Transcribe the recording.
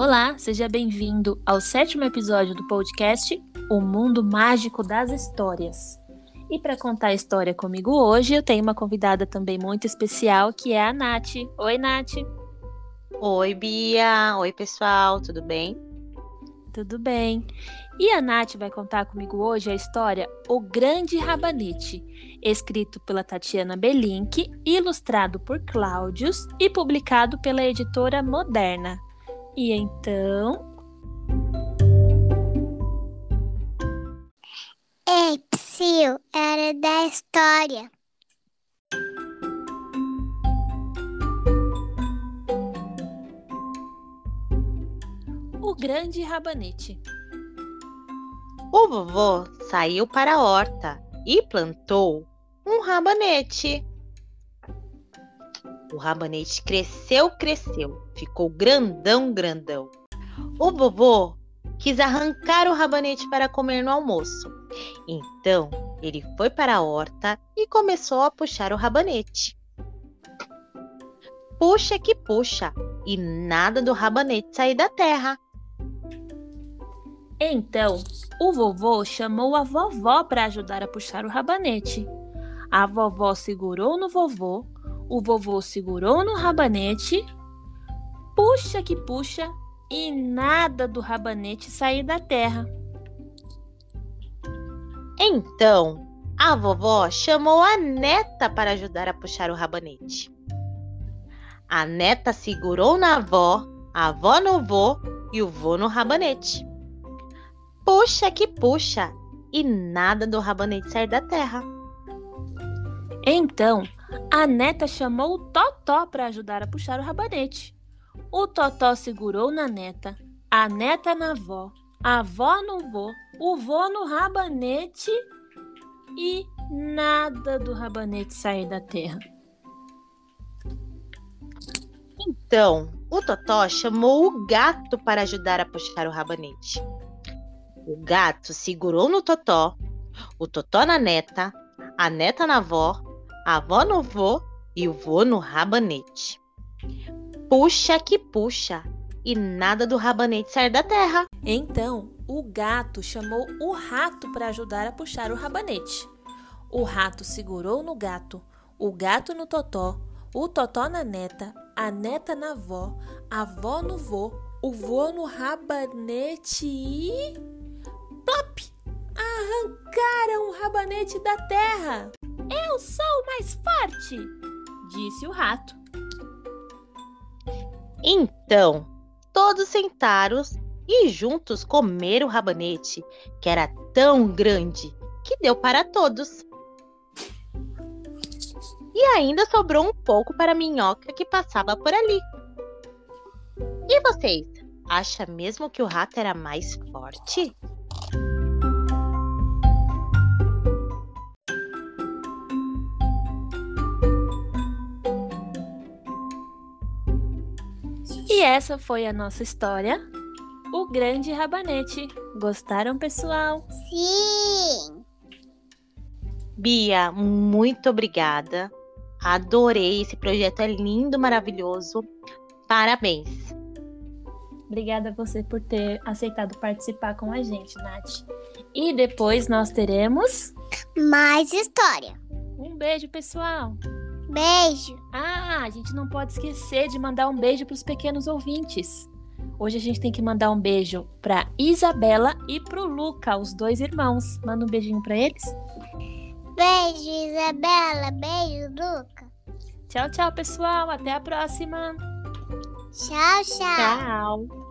Olá, seja bem-vindo ao sétimo episódio do podcast O Mundo Mágico das Histórias. E para contar a história comigo hoje, eu tenho uma convidada também muito especial, que é a Nath. Oi, Nath. Oi, Bia. Oi, pessoal, tudo bem? Tudo bem. E a Nath vai contar comigo hoje a história O Grande Rabanete, escrito pela Tatiana Belink, ilustrado por Cláudios e publicado pela editora Moderna. E então. Ei, Psyu, era da história. O Grande Rabanete. O vovô saiu para a horta e plantou um rabanete. O rabanete cresceu, cresceu, ficou grandão, grandão. O vovô quis arrancar o rabanete para comer no almoço. Então, ele foi para a horta e começou a puxar o rabanete. Puxa que puxa, e nada do rabanete sair da terra. Então, o vovô chamou a vovó para ajudar a puxar o rabanete. A vovó segurou no vovô, o vovô segurou no rabanete, puxa que puxa, e nada do rabanete sair da terra. Então, a vovó chamou a neta para ajudar a puxar o rabanete. A neta segurou na avó, a avó no vô e o vô no rabanete. Puxa que puxa, e nada do rabanete sair da terra. Então, a neta chamou o Totó para ajudar a puxar o rabanete. O Totó segurou na neta, a neta na avó, a avó no vô, o vô no rabanete e nada do rabanete sair da terra. Então, o Totó chamou o gato para ajudar a puxar o rabanete. O gato segurou no Totó, o Totó na neta, a neta na avó, avó no vô e o vô no rabanete. Puxa que puxa, e nada do rabanete sair da terra. Então, o gato chamou o rato para ajudar a puxar o rabanete. O rato segurou no gato, o gato no totó, o totó na neta, a neta na avó, a avó no vô, o vô no rabanete e. Plop! Arrancaram o rabanete da terra! Eu sou o mais forte! disse o rato. Então, todos sentaram e juntos comeram o rabanete, que era tão grande que deu para todos. E ainda sobrou um pouco para a minhoca que passava por ali. E vocês, acha mesmo que o rato era mais forte? E essa foi a nossa história, O Grande Rabanete. Gostaram, pessoal? Sim! Bia, muito obrigada. Adorei, esse projeto é lindo, maravilhoso. Parabéns. Obrigada a você por ter aceitado participar com a gente, Nath. E depois nós teremos Mais história. um beijo, pessoal. Beijo. Ah, a gente não pode esquecer de mandar um beijo para os pequenos ouvintes. Hoje a gente tem que mandar um beijo para Isabela e para o Luca, os dois irmãos. Manda um beijinho para eles. Beijo, Isabela. Beijo, Luca. Tchau, tchau, pessoal. Até a próxima. Tchau, tchau. Tchau.